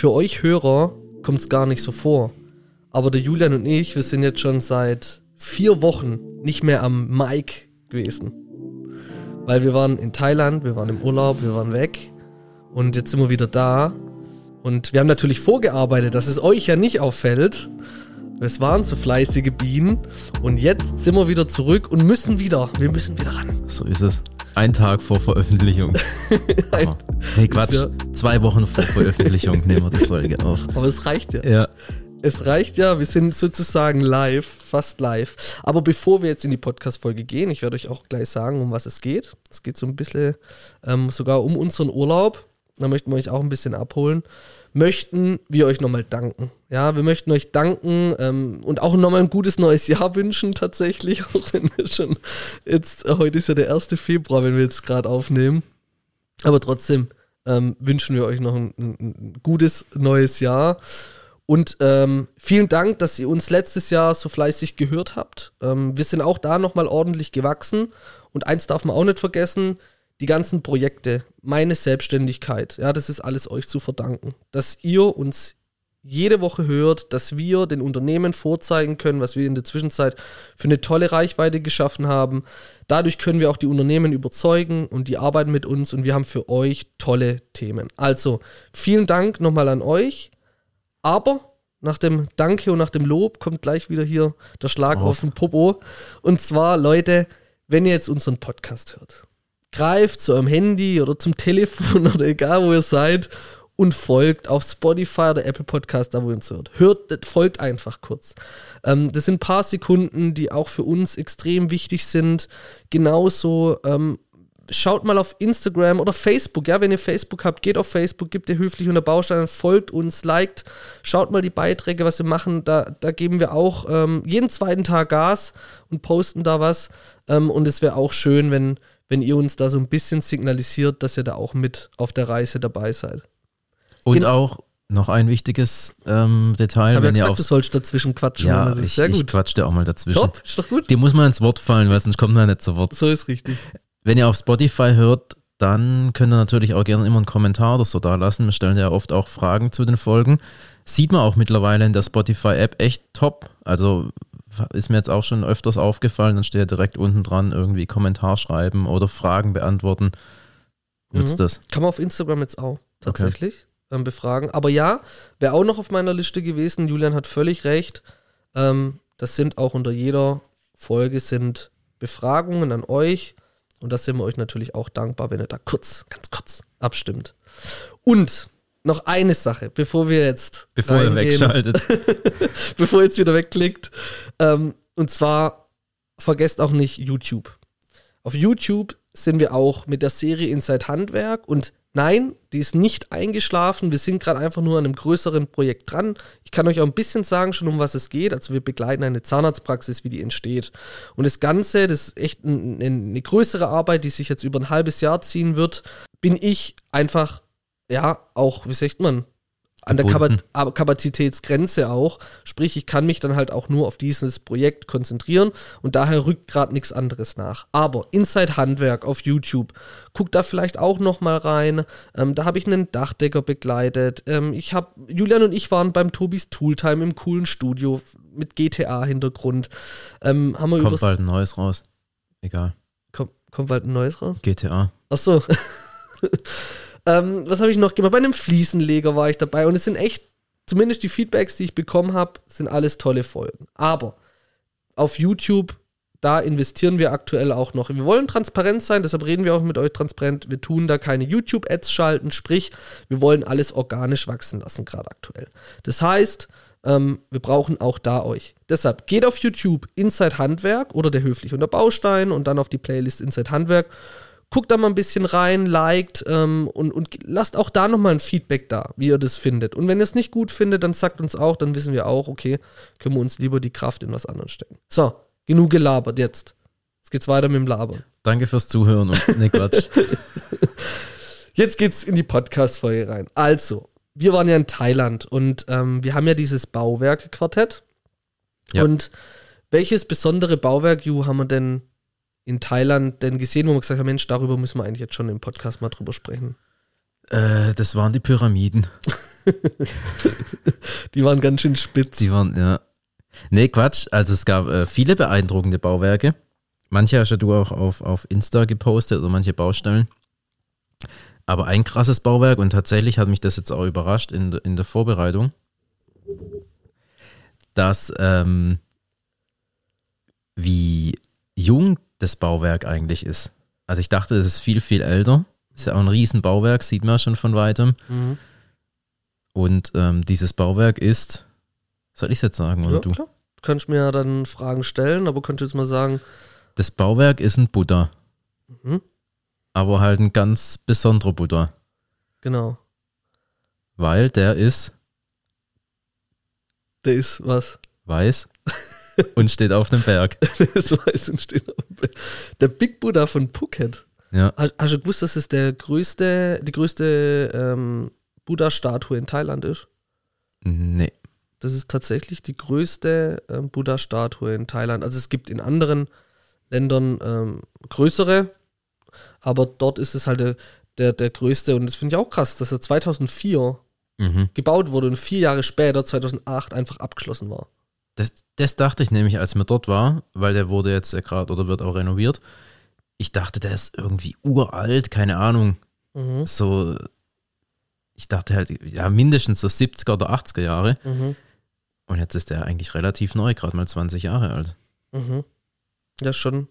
für euch Hörer kommt es gar nicht so vor. Aber der Julian und ich, wir sind jetzt schon seit vier Wochen nicht mehr am Mic gewesen. Weil wir waren in Thailand, wir waren im Urlaub, wir waren weg. Und jetzt sind wir wieder da. Und wir haben natürlich vorgearbeitet, dass es euch ja nicht auffällt. Es waren so fleißige Bienen. Und jetzt sind wir wieder zurück und müssen wieder. Wir müssen wieder ran. So ist es. Ein Tag vor Veröffentlichung. Nee, Quatsch. Ist Zwei Wochen vor Veröffentlichung nehmen wir die Folge auf. Aber es reicht ja. Ja. Es reicht ja, wir sind sozusagen live, fast live. Aber bevor wir jetzt in die Podcast-Folge gehen, ich werde euch auch gleich sagen, um was es geht. Es geht so ein bisschen ähm, sogar um unseren Urlaub. Da möchten wir euch auch ein bisschen abholen. Möchten wir euch nochmal danken. Ja, wir möchten euch danken ähm, und auch nochmal ein gutes neues Jahr wünschen, tatsächlich. Auch wenn wir schon jetzt, äh, heute ist ja der 1. Februar, wenn wir jetzt gerade aufnehmen. Aber trotzdem ähm, wünschen wir euch noch ein, ein, gutes neues Jahr. Und ähm, vielen Dank, dass ihr uns letztes Jahr so fleißig gehört habt. Ähm, wir sind auch da nochmal ordentlich gewachsen. Und eins darf man auch nicht vergessen, die ganzen Projekte, meine Selbstständigkeit, ja, das ist alles euch zu verdanken. Dass ihr uns jede Woche hört, dass wir den Unternehmen vorzeigen können, was wir in der Zwischenzeit für eine tolle Reichweite geschaffen haben. Dadurch können wir auch die Unternehmen überzeugen und die arbeiten mit uns und wir haben für euch tolle Themen. Also vielen Dank nochmal an euch. Aber nach dem Danke und nach dem Lob kommt gleich wieder hier der Schlag Auf. auf den Popo. Und zwar, Leute, wenn ihr jetzt unseren Podcast hört, greift zu eurem Handy oder zum Telefon oder egal wo ihr seid und folgt auf Spotify oder Apple Podcast, da wo ihr uns hört. Hört, folgt einfach kurz. Ähm, das sind ein paar Sekunden, die auch für uns extrem wichtig sind. Genauso ähm, schaut mal auf Instagram oder Facebook, ja, wenn ihr Facebook habt, geht auf Facebook, gebt ihr höflich unter Baustein, folgt uns, liked, schaut mal die Beiträge, was wir machen, da, da geben wir auch ähm, jeden zweiten Tag Gas und posten da was ähm, und es wäre auch schön, wenn, wenn ihr uns da so ein bisschen signalisiert, dass ihr da auch mit auf der Reise dabei seid. Und Genau. auch noch ein wichtiges ähm, Detail, Ich habe ja wenn ihr gesagt, auf du sollst dazwischen quatschen. ja, das ist ich, sehr ich gut. quatsch dir auch mal dazwischen. Top, ist doch gut. Dir muss man ins Wort fallen, weil sonst kommt man nicht zu Wort. So ist richtig. Wenn ihr auf Spotify hört, dann könnt ihr natürlich auch gerne immer einen Kommentar oder so da lassen. Wir stellen ja oft auch Fragen zu den Folgen. Sieht man auch mittlerweile in der Spotify-App echt top. Also ist mir jetzt auch schon öfters aufgefallen, dann steht ja direkt unten dran irgendwie Kommentar schreiben oder Fragen beantworten. Nutzt Mhm. das. Kann man auf Instagram jetzt auch tatsächlich ähm, befragen. Aber ja, wäre auch noch auf meiner Liste gewesen. Julian hat völlig recht. Ähm, das sind auch unter jeder Folge sind Befragungen an euch. Und das sind wir euch natürlich auch dankbar, wenn ihr da kurz, ganz kurz abstimmt. Und noch eine Sache, bevor wir jetzt Bevor ihr reingehen wegschaltet. bevor ihr jetzt wieder wegklickt. Ähm, und zwar vergesst auch nicht YouTube. Auf YouTube sind wir auch mit der Serie Inside Handwerk und nein, die ist nicht eingeschlafen. Wir sind gerade einfach nur an einem größeren Projekt dran. Ich kann euch auch ein bisschen sagen, schon um was es geht. Also wir begleiten eine Zahnarztpraxis, wie die entsteht. Und das Ganze, das ist echt ein, ein, eine größere Arbeit, die sich jetzt über ein halbes Jahr ziehen wird. Bin ich einfach, ja, auch, wie sagt man, an der Gebunden. Kapa aber Kapazitätsgrenze auch. Sprich, ich kann mich dann halt auch nur auf dieses Projekt konzentrieren und daher rückt gerade nichts anderes nach. Aber Inside Handwerk auf YouTube, guckt da vielleicht auch noch mal rein. Ähm, da habe ich einen Dachdecker begleitet. Ähm, ich habe Julian und ich waren beim Tobis Tooltime im coolen Studio mit GTA-Hintergrund. Ähm, haben wir Kommt bald ein neues raus. Egal. kommt, kommt bald ein neues raus? GTA. Ach so. Ähm, was habe ich noch gemacht? Bei einem Fliesenleger war ich dabei und es sind echt, zumindest die Feedbacks, die ich bekommen habe, sind alles tolle Folgen. Aber auf YouTube, da investieren wir aktuell auch noch. Wir wollen transparent sein, deshalb reden wir auch mit euch transparent. Wir tun da keine YouTube-Ads schalten, sprich, wir wollen alles organisch wachsen lassen, gerade aktuell. Das heißt, ähm, wir brauchen auch da euch. Deshalb geht auf YouTube Inside Handwerk oder der höfliche unter Baustein und dann auf die Playlist Inside Handwerk. Guckt da mal ein bisschen rein, liked ähm, und, und lasst auch da nochmal ein Feedback da, wie ihr das findet. Und wenn ihr es nicht gut findet, dann sagt uns auch, dann wissen wir auch, okay, können wir uns lieber die Kraft in was anderes stecken. So, genug gelabert jetzt. Jetzt geht's weiter mit dem Labern. Danke fürs Zuhören und ne Quatsch. Jetzt geht's in die Podcast-Folge rein. Also, wir waren ja in Thailand und ähm, wir haben ja dieses Bauwerk-Quartett. Ja. Und welches besondere Bauwerk, Ju, haben wir denn in Thailand denn gesehen, wo wir gesagt haben, Mensch, darüber müssen wir eigentlich jetzt schon im Podcast mal drüber sprechen. äh, das waren die Pyramiden. Die waren ganz schön spitz. Die waren, ja. Nee, Quatsch. Also es gab äh, viele beeindruckende Bauwerke. Manche hast ja du auch auf, auf Insta gepostet oder manche Baustellen. Aber ein krasses Bauwerk und tatsächlich hat mich das jetzt auch überrascht in, in der Vorbereitung, dass ähm, wie jung das Bauwerk eigentlich ist. Also ich dachte, das ist viel, viel älter. Ist ja auch ein riesen Bauwerk, sieht man schon von weitem. Mhm. Und ähm, dieses Bauwerk ist, soll ich es jetzt sagen oder Ja, du? klar. Du kannst mir ja dann Fragen stellen, aber könntest jetzt mal sagen, Das Bauwerk ist ein Buddha, mhm, aber halt ein ganz besonderer Buddha, genau. weil der ist Der ist was. weiß und steht auf einem Berg. das weiß und steht auf dem Bild. Der Big Buddha von Phuket. Ja, Hast, hast du gewusst, dass es der größte, die größte ähm, Buddha-Statue in Thailand ist? nee. Das ist tatsächlich die größte ähm, Buddha-Statue in Thailand. Also es gibt in anderen Ländern ähm, größere, aber dort ist es halt der, der, der größte und das finde ich auch krass, dass er 2004 Mhm. gebaut wurde und vier Jahre später, 2008, einfach abgeschlossen war. Das, das dachte ich nämlich, als mir dort war, weil der wurde jetzt gerade oder wird auch renoviert. Ich dachte, der ist irgendwie uralt, keine Ahnung. Mhm. So, ich dachte halt, ja, mindestens so 70er oder 80er Jahre. Mhm. Und jetzt ist der eigentlich relativ neu, gerade mal 20 Jahre alt. Mhm. Ja, schon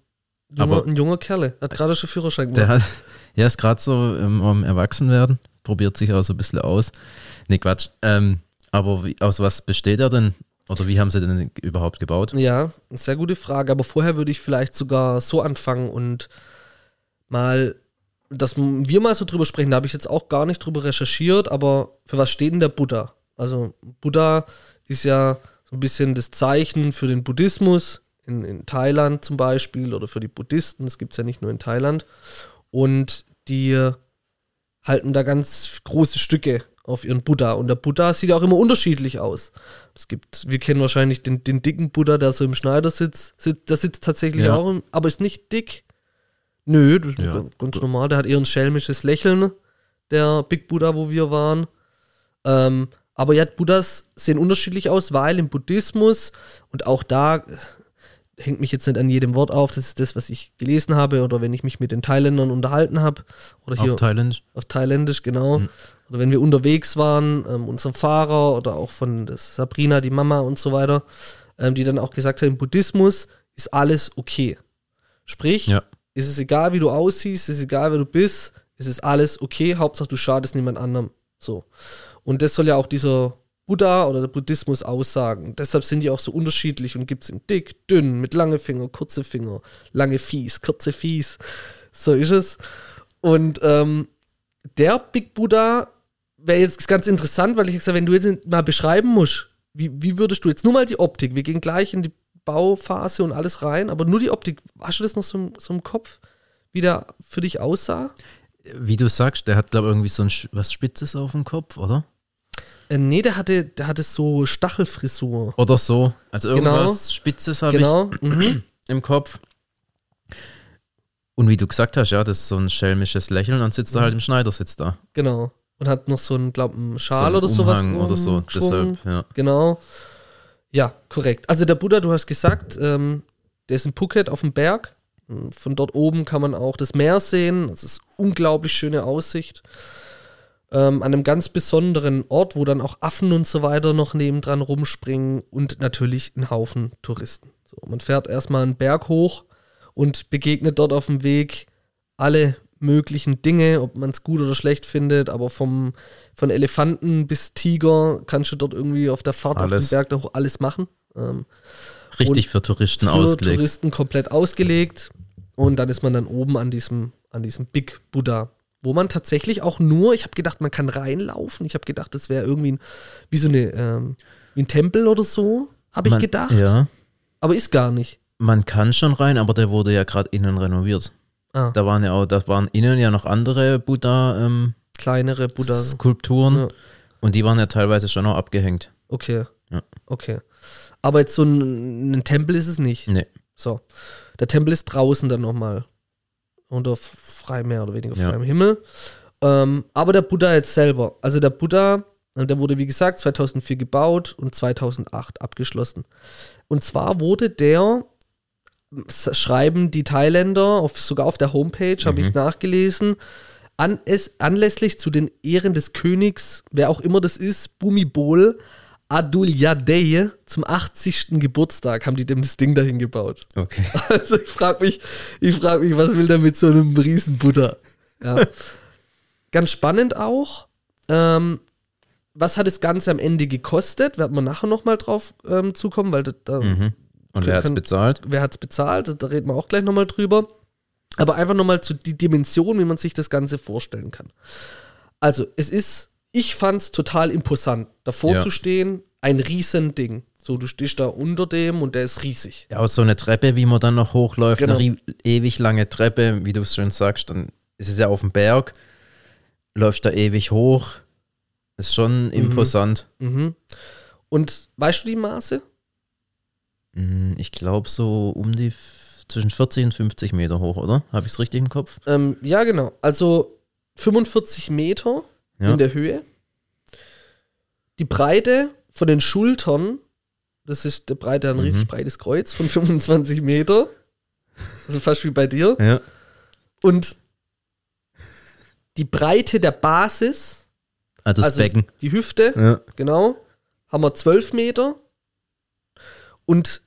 junger, Aber- ein junger Kerle. Hat gerade schon Führerschein Der gemacht. hat, ja, ist gerade so ähm, am Erwachsenwerden, probiert sich auch so ein bisschen aus. Nee, Quatsch. Ähm, aber wie, aus was besteht er denn? Oder wie haben sie denn überhaupt gebaut? Ja, sehr gute Frage. Aber vorher würde ich vielleicht sogar so anfangen und mal, dass wir mal so drüber sprechen. Da habe ich jetzt auch gar nicht drüber recherchiert, aber für was steht denn der Buddha? Also, Buddha ist ja so ein bisschen das Zeichen für den Buddhismus in, in Thailand zum Beispiel oder für die Buddhisten. Das gibt es ja nicht nur in Thailand. Und die halten da ganz große Stücke auf ihren Buddha. Und der Buddha sieht auch immer unterschiedlich aus. Es gibt, wir kennen wahrscheinlich den, den dicken Buddha, der so im Schneidersitz sitzt. Der sitzt tatsächlich Ja. auch, im- aber ist nicht dick. Nö, das ist Ja. ganz- ganz normal. Der hat eher ein schelmisches Lächeln, der Big Buddha, wo wir waren. Ähm, aber ja, Buddhas sehen unterschiedlich aus, weil im Buddhismus und auch da äh, hängt mich jetzt nicht an jedem Wort auf, das ist das, was ich gelesen habe oder wenn ich mich mit den Thailändern unterhalten habe oder hier Auf Thailändisch? auf Thailändisch, genau. Oder wenn wir unterwegs waren, ähm, unserem Fahrer oder auch von Sabrina, die Mama und so weiter, ähm, die dann auch gesagt haben, im Buddhismus ist alles okay. Sprich, Ja. ist es egal, wie du aussiehst, ist es egal, wer du bist, ist es alles okay, Hauptsache du schadest niemand anderem. So. Und das soll ja auch dieser Buddha oder der Buddhismus aussagen. Deshalb sind die auch so unterschiedlich und gibt es in dick, dünn, mit lange Finger, kurze Finger, lange Fies, kurze Fies. So ist es. Und ähm, der Big Buddha wäre jetzt ganz interessant, weil ich gesagt wenn du jetzt mal beschreiben musst, wie, wie würdest du jetzt nur mal die Optik, wir gehen gleich in die Bauphase und alles rein, aber nur die Optik, hast du das noch so, im- so im Kopf, wie der für dich aussah? Wie du sagst, der hat, glaube ich, irgendwie so ein was Spitzes auf dem Kopf, oder? Äh, nee, der hatte, der hatte so Stachelfrisur. Oder so. Also Genau. irgendwas Spitzes habe Genau. Mhm. ich im Kopf. Und wie du gesagt hast, ja, das ist so ein schelmisches Lächeln, dann sitzt er halt im Schneidersitz da. Genau. Und hat noch so einen, glaub, einen Schal so oder sowas. Oder so. Deshalb, ja. Genau. Ja, korrekt. Also der Buddha, du hast gesagt, ähm, der ist in Phuket auf dem Berg. Von dort oben kann man auch das Meer sehen. Das ist unglaublich schöne Aussicht. Ähm, an einem ganz besonderen Ort, wo dann auch Affen und so weiter noch nebendran rumspringen und natürlich ein Haufen Touristen. So, man fährt erstmal einen Berg hoch und begegnet dort auf dem Weg alle möglichen Dinge, ob man es gut oder schlecht findet, aber vom, von Elefanten bis Tiger kannst du dort irgendwie auf der Fahrt auf Alles. dem Berg da hoch alles machen. Ähm, Richtig für Touristen für ausgelegt. Touristen komplett ausgelegt. Und dann ist man dann oben an diesem, an diesem Big Buddha, wo man tatsächlich auch nur, ich habe gedacht, man kann reinlaufen. Ich habe gedacht, das wäre irgendwie ein, wie so eine, ähm, wie ein Tempel oder so, habe ich gedacht. Ja. Aber ist gar nicht. Man kann schon rein, aber der wurde ja gerade innen renoviert. Ah, Da waren ja auch, da waren innen ja noch andere Buddha-Skulpturen kleinere Buddha. Ja. und die waren ja teilweise schon auch abgehängt. Okay. Ja. Okay. Aber jetzt so ein, ein Tempel ist es nicht. Nee. So. Der Tempel ist draußen dann nochmal. Unter f- freiem, mehr oder weniger Ja. freiem Himmel. Ähm, aber der Buddha jetzt selber. Also der Buddha Und der wurde, wie gesagt, 2004 gebaut und 2008 abgeschlossen. Und zwar wurde der, schreiben die Thailänder, auf, sogar auf der Homepage, habe ich nachgelesen, an, es, anlässlich zu den Ehren des Königs, wer auch immer das ist, Bumibol Adulyadej, zum 80. Geburtstag haben die dem das Ding dahin gebaut. Okay. Also ich frage mich, ich frage mich, was will der mit so einem riesen Butter? Ja. Ganz spannend auch. Ähm, was hat das Ganze am Ende gekostet? Werden wir nachher nochmal drauf ähm, zukommen, weil da, da, Mhm. Und wer hat's Kann- bezahlt? wer hat es bezahlt? Da reden wir auch gleich nochmal drüber. Aber einfach nochmal zu die Dimension, wie man sich das Ganze vorstellen kann. Also, es ist, ich fand es total imposant, davor Ja. zu stehen, ein Riesending. So, du stehst da unter dem und der ist riesig. Ja, aus so eine Treppe, wie man dann noch hochläuft, Genau. eine ewig lange Treppe, wie du es schon sagst, dann ist es ja auf dem Berg, läufst da ewig hoch. Ist schon imposant. Mhm. Und weißt du die Maße? Hm, Ich glaube so um die zwischen 40 und 50 Meter hoch, oder? Habe ich es richtig im Kopf? Ähm, ja, genau. Also 45 Meter Ja. in der Höhe. Die Breite von den Schultern, das ist der Breite, ein richtig breites Kreuz von 25 Meter. Also fast wie bei dir. Ja. Und die Breite der Basis, Also das also Becken. die Hüfte, Ja. genau, haben wir 12 Meter. Und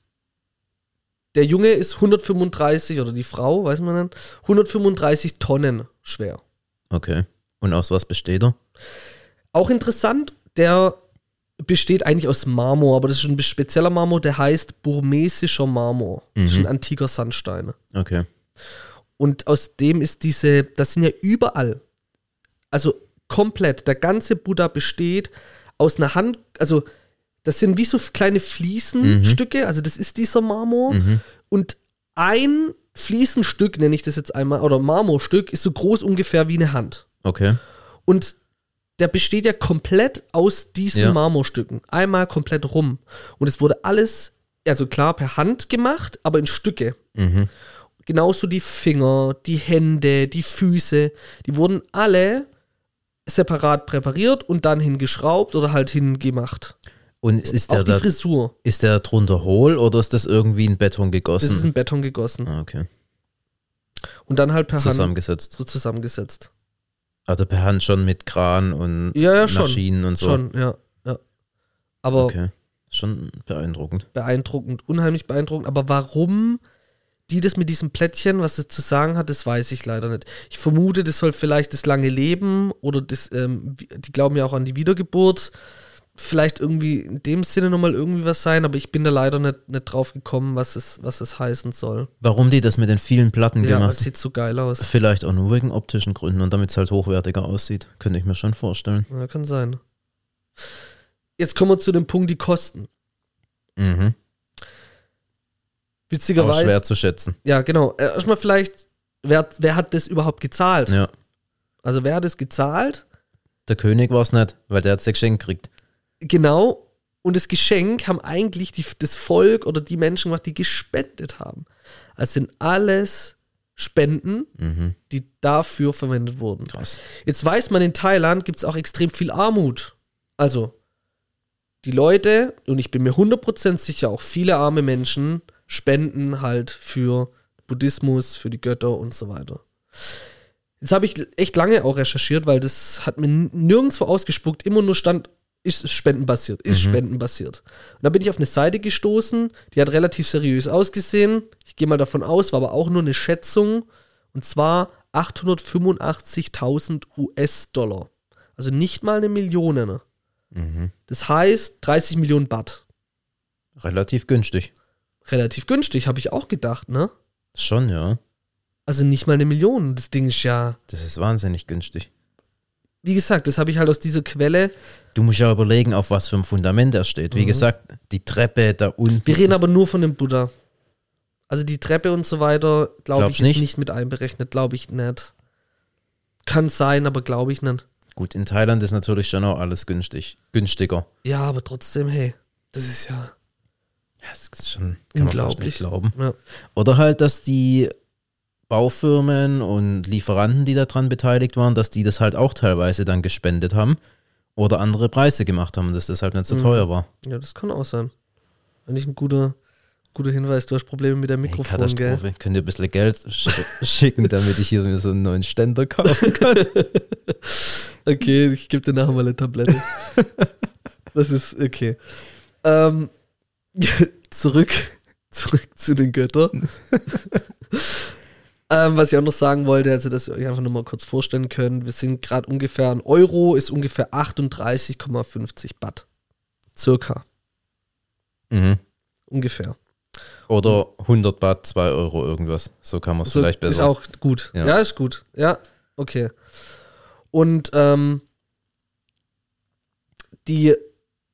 der Junge ist 135, oder die Frau, weiß man nicht, 135 Tonnen schwer. Okay. Und aus was besteht er? Auch interessant, der besteht eigentlich aus Marmor, aber das ist ein spezieller Marmor, der heißt burmesischer Marmor. Das ist Mhm. ein antiker Sandstein. Okay. Und aus dem ist diese, das sind ja überall, also komplett, der ganze Buddha besteht aus einer Hand, also das sind wie so kleine Fliesenstücke, also das ist dieser Marmor. Und ein Fliesenstück, nenne ich das jetzt einmal, oder Marmorstück, ist so groß ungefähr wie eine Hand. Okay. Und der besteht ja komplett aus diesen Ja. Marmorstücken. Einmal komplett rum. Und es wurde alles, also klar, per Hand gemacht, aber in Stücke. Mhm. Genauso die Finger, die Hände, die Füße, die wurden alle separat präpariert und dann hingeschraubt oder halt hingemacht. Und ist Auch der, die da, Frisur. ist der drunter hohl oder ist das irgendwie in Beton Das gegossen? ist in Beton gegossen. ah, okay. Und dann halt per Hand Zusammengesetzt. so zusammengesetzt. Also per Hand schon mit Kran und Ja, ja, schon. Maschinen und so. Schon, ja. ja. Aber Okay. Schon beeindruckend. beeindruckend, unheimlich beeindruckend. Aber warum die das mit diesem Plättchen, was das zu sagen hat, das weiß ich leider nicht. Ich vermute, das soll vielleicht das lange Leben oder das, ähm, die glauben ja auch an die Wiedergeburt. Vielleicht irgendwie in dem Sinne nochmal irgendwie was sein, aber ich bin da leider nicht, nicht drauf gekommen, was es, was es heißen soll. Warum die das mit den vielen Platten Ja, gemacht es sieht so geil aus. Vielleicht auch nur wegen optischen Gründen und damit es halt hochwertiger aussieht. Könnte ich mir schon vorstellen. Ja, kann sein. Jetzt kommen wir zu dem Punkt, die Kosten. Mhm. Auch Witzigerweise. schwer zu schätzen. Ja, genau. Äh, Erstmal vielleicht, wer, wer hat das überhaupt gezahlt? Ja. Also wer hat es gezahlt? Der König war es nicht, weil der hat es geschenkt gekriegt. Genau. Und das Geschenk haben eigentlich die, das Volk oder die Menschen gemacht, die gespendet haben. Also sind alles Spenden, Mhm. die dafür verwendet wurden. Krass. Jetzt weiß man, in Thailand gibt es auch extrem viel Armut. Also, die Leute, und ich bin mir 100% sicher, auch viele arme Menschen spenden halt für Buddhismus, für die Götter und so weiter. Jetzt habe ich echt lange auch recherchiert, weil das hat mir nirgendwo ausgespuckt, immer nur stand, ist spendenbasiert, ist spendenbasiert. Und da bin ich auf eine Seite gestoßen, die hat relativ seriös ausgesehen. Ich gehe mal davon aus, war aber auch nur eine Schätzung. Und zwar 885.000 US-Dollar. Also nicht mal eine Million. ne? Mhm. Das heißt 30 Millionen Baht. Relativ günstig. Relativ günstig, habe ich auch gedacht, ne? Schon, ja. Also nicht mal eine Million. Das Ding ist ja, Das ist wahnsinnig günstig. Wie gesagt, das habe ich halt aus dieser Quelle. Du musst ja überlegen, auf was für ein Fundament er steht. Wie gesagt, die Treppe da unten. Mhm. Wir reden aber nur von dem Buddha. Also die Treppe und so weiter, glaube ich, Glaubst ist nicht? nicht mit einberechnet, glaube ich nicht. Kann sein, aber glaube ich nicht. Gut, in Thailand ist natürlich schon auch alles günstig. Günstiger. Ja, aber trotzdem, hey, das ist ja Ja, das ist schon, kann man fast nicht glauben. Ja. Oder halt, dass die Baufirmen und Lieferanten, die daran beteiligt waren, dass die das halt auch teilweise dann gespendet haben Oder andere Preise gemacht haben und das deshalb nicht so Mhm. teuer war. Ja, das kann auch sein. Eigentlich ein guter, guter Hinweis. Du hast Probleme mit der Hey, Mikrofon, gell? Katastrophe. Könnt ihr ein bisschen Geld sch schicken, damit ich hier mir so einen neuen Ständer kaufen kann? Okay, ich gebe dir nachher mal eine Tablette. das ist okay. Ähm, zurück, zurück zu den Göttern. Ähm, was ich auch noch sagen wollte, also dass ihr euch einfach nur mal kurz vorstellen könnt, wir sind gerade ungefähr, ein Euro ist ungefähr 38,50 Baht. Circa, mhm. ungefähr. Oder 100 Baht, 2 Euro irgendwas. So kann man es So, vielleicht Ist besser. auch gut. Ja. Ja. ist gut. Ja, okay. Und ähm, die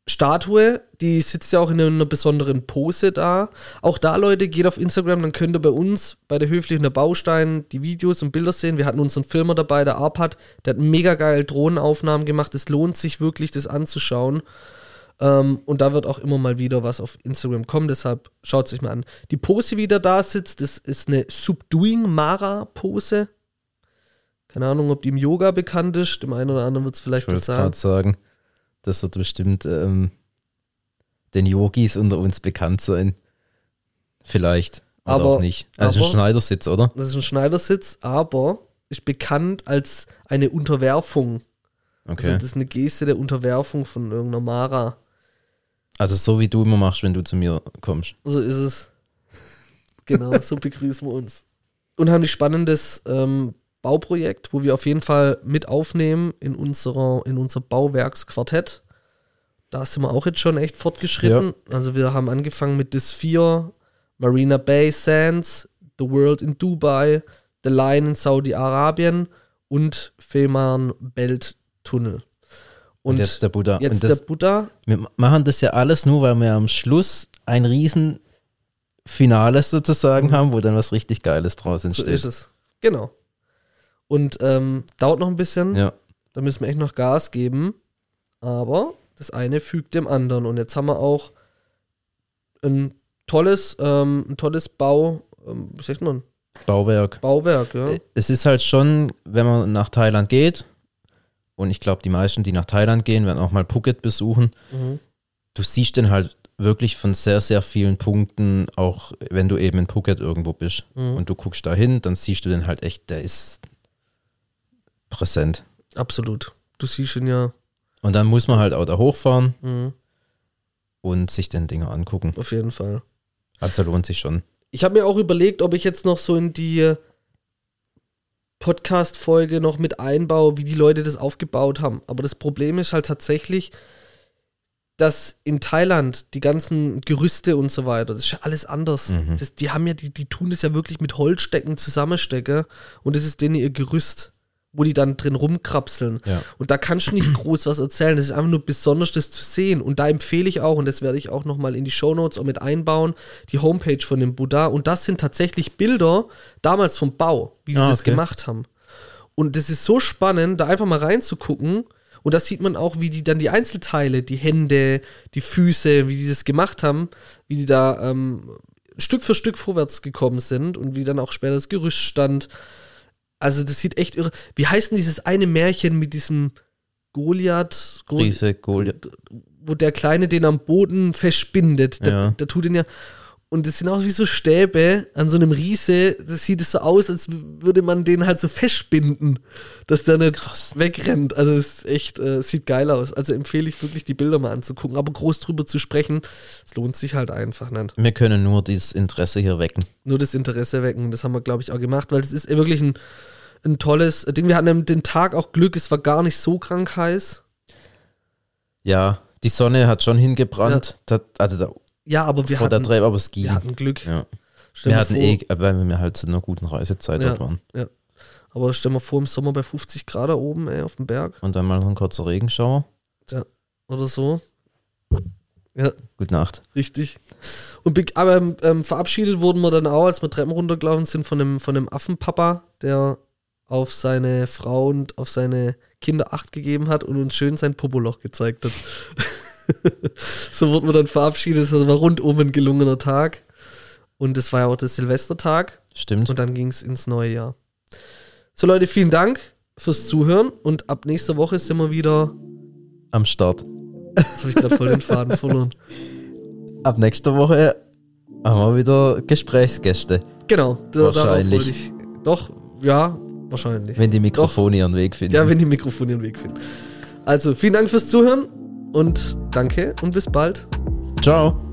Statue, die sitzt ja auch in einer besonderen Pose da. Auch da, Leute, geht auf Instagram, dann könnt ihr bei uns bei der Höflichen der Baustein die Videos und Bilder sehen. Wir hatten unseren Filmer dabei, der Arpad, der hat mega geil Drohnenaufnahmen gemacht. Es lohnt sich wirklich, das anzuschauen. Ähm, und da wird auch immer mal wieder was auf Instagram kommen, deshalb schaut es euch mal an. Die Pose, wie der da sitzt, das ist eine Subduing Mara Pose. Keine Ahnung, ob die im Yoga bekannt ist. Dem einen oder anderen wird es Ich vielleicht wollte was sagen. sagen, das wird bestimmt ähm, den Yogis unter uns bekannt sein. Vielleicht. Oder Aber- auch nicht. Also ein aber- Schneidersitz, oder? Das ist ein Schneidersitz, aber ist bekannt als eine Unterwerfung. Also Okay. das ist eine Geste der Unterwerfung von irgendeiner Mara. Also so wie du immer machst, wenn du zu mir kommst. So ist es. Genau, so begrüßen wir uns. Unheimlich spannendes ähm, Bauprojekt, wo wir auf jeden Fall mit aufnehmen in, unserer, in unser Bauwerksquartett. Da sind wir auch jetzt schon echt fortgeschritten. Also wir haben angefangen mit The Sphere, Marina Bay Sands, The World in Dubai, The Line in Saudi-Arabien und Fehmarn Belt Tunnel. Und, jetzt der Buddha. jetzt und das, der Buddha. wir machen das ja alles nur, weil wir am Schluss ein riesen Finale sozusagen haben, wo dann was richtig Geiles draus Mhm. So entsteht. ist es. Genau. Und ähm, dauert noch ein bisschen. Ja. Da müssen wir echt noch Gas geben. Aber das eine fügt dem anderen. Und jetzt haben wir auch ein tolles, ähm, ein tolles Bau, ähm, wie sagt man, Bauwerk. Bauwerk, ja. Es ist halt schon, wenn man nach Thailand geht, und ich glaube, die meisten, die nach Thailand gehen, werden auch mal Phuket besuchen, Mhm. du siehst den halt wirklich von sehr, sehr vielen Punkten, auch wenn du eben in Phuket irgendwo bist Mhm. und du guckst da hin, dann siehst du den halt echt, der ist präsent. Absolut. Du siehst ihn ja Und dann muss man halt auch da hochfahren mhm, und sich den Dinger angucken. auf jeden Fall. Also lohnt sich schon. Ich habe mir auch überlegt, ob ich jetzt noch so in die Podcast-Folge noch mit einbaue, wie die Leute das aufgebaut haben. Aber das Problem ist halt tatsächlich, dass in Thailand die ganzen Gerüste und so weiter, das ist ja alles anders. Mhm. Das, die haben ja, die, die tun das ja wirklich mit Holzstecken zusammenstecken und das ist denen ihr Gerüst, wo die dann drin rumkrapseln. Ja. Und da kannst du nicht groß was erzählen. Das ist einfach nur besonders, das zu sehen. Und da empfehle ich auch, und das werde ich auch nochmal in die Shownotes auch mit einbauen, die Homepage von dem Buddha. Und das sind tatsächlich Bilder damals vom Bau, wie die Ah, das okay. gemacht haben. Und das ist so spannend, da einfach mal reinzugucken. Und da sieht man auch, wie die dann die Einzelteile, die Hände, die Füße, wie die das gemacht haben, wie die da ähm, Stück für Stück vorwärts gekommen sind und wie dann auch später das Gerüst stand. Also das sieht echt irre. Wie heißt denn dieses eine Märchen mit diesem Goliath, Gol Riese, Goliath. wo der Kleine den am Boden festbindet. Der, Ja. der tut den ja. Und das sind auch wie so Stäbe an so einem Riese. Das sieht es so aus, als würde man den halt so festbinden, dass der nicht wegrennt. Also es ist echt, äh, sieht geil aus. Also empfehle ich wirklich, die Bilder mal anzugucken. Aber groß drüber zu sprechen, es lohnt sich halt einfach nicht. Wir können nur dieses Interesse hier wecken. Nur das Interesse wecken. Das haben wir, glaube ich, auch gemacht, weil es ist wirklich ein, ein tolles Ding. Wir hatten den Tag auch Glück, es war gar nicht so krank heiß. Ja, die Sonne hat schon hingebrannt. Da, also da, Ja, aber wir vor der hatten, Treppe, aber es ging. wir hatten Glück. ja. Wir hatten vor- eh, weil wir halt zu einer guten Reisezeit Ja. dort waren. Ja. Aber stell mal vor, im Sommer bei 50 Grad da oben, ey, auf dem Berg. Und dann mal noch ein kurzer Regenschauer. Ja. Oder so. Ja, Gute Nacht. richtig. Und be- aber ähm, verabschiedet wurden wir dann auch, als wir Treppen runtergelaufen sind, von dem, von dem Affenpapa, der auf seine Frau und auf seine Kinder Acht gegeben hat und uns schön sein Popoloch gezeigt hat. so wurden wir dann verabschiedet. Das war rundum ein gelungener Tag. Und das war ja auch der Silvestertag. Stimmt. Und dann ging es ins neue Jahr. So, Leute, vielen Dank fürs Zuhören und ab nächster Woche sind wir wieder am Start. Jetzt habe ich gerade voll den Faden verloren. Ab nächster Woche haben wir wieder Gesprächsgäste. Genau, Wahrscheinlich. ich. Doch, ja, wahrscheinlich. Wenn die Mikrofone ihren Weg finden. Ja, wenn die Mikrofone ihren Weg finden. Also, vielen Dank fürs Zuhören und danke und bis bald. Ciao.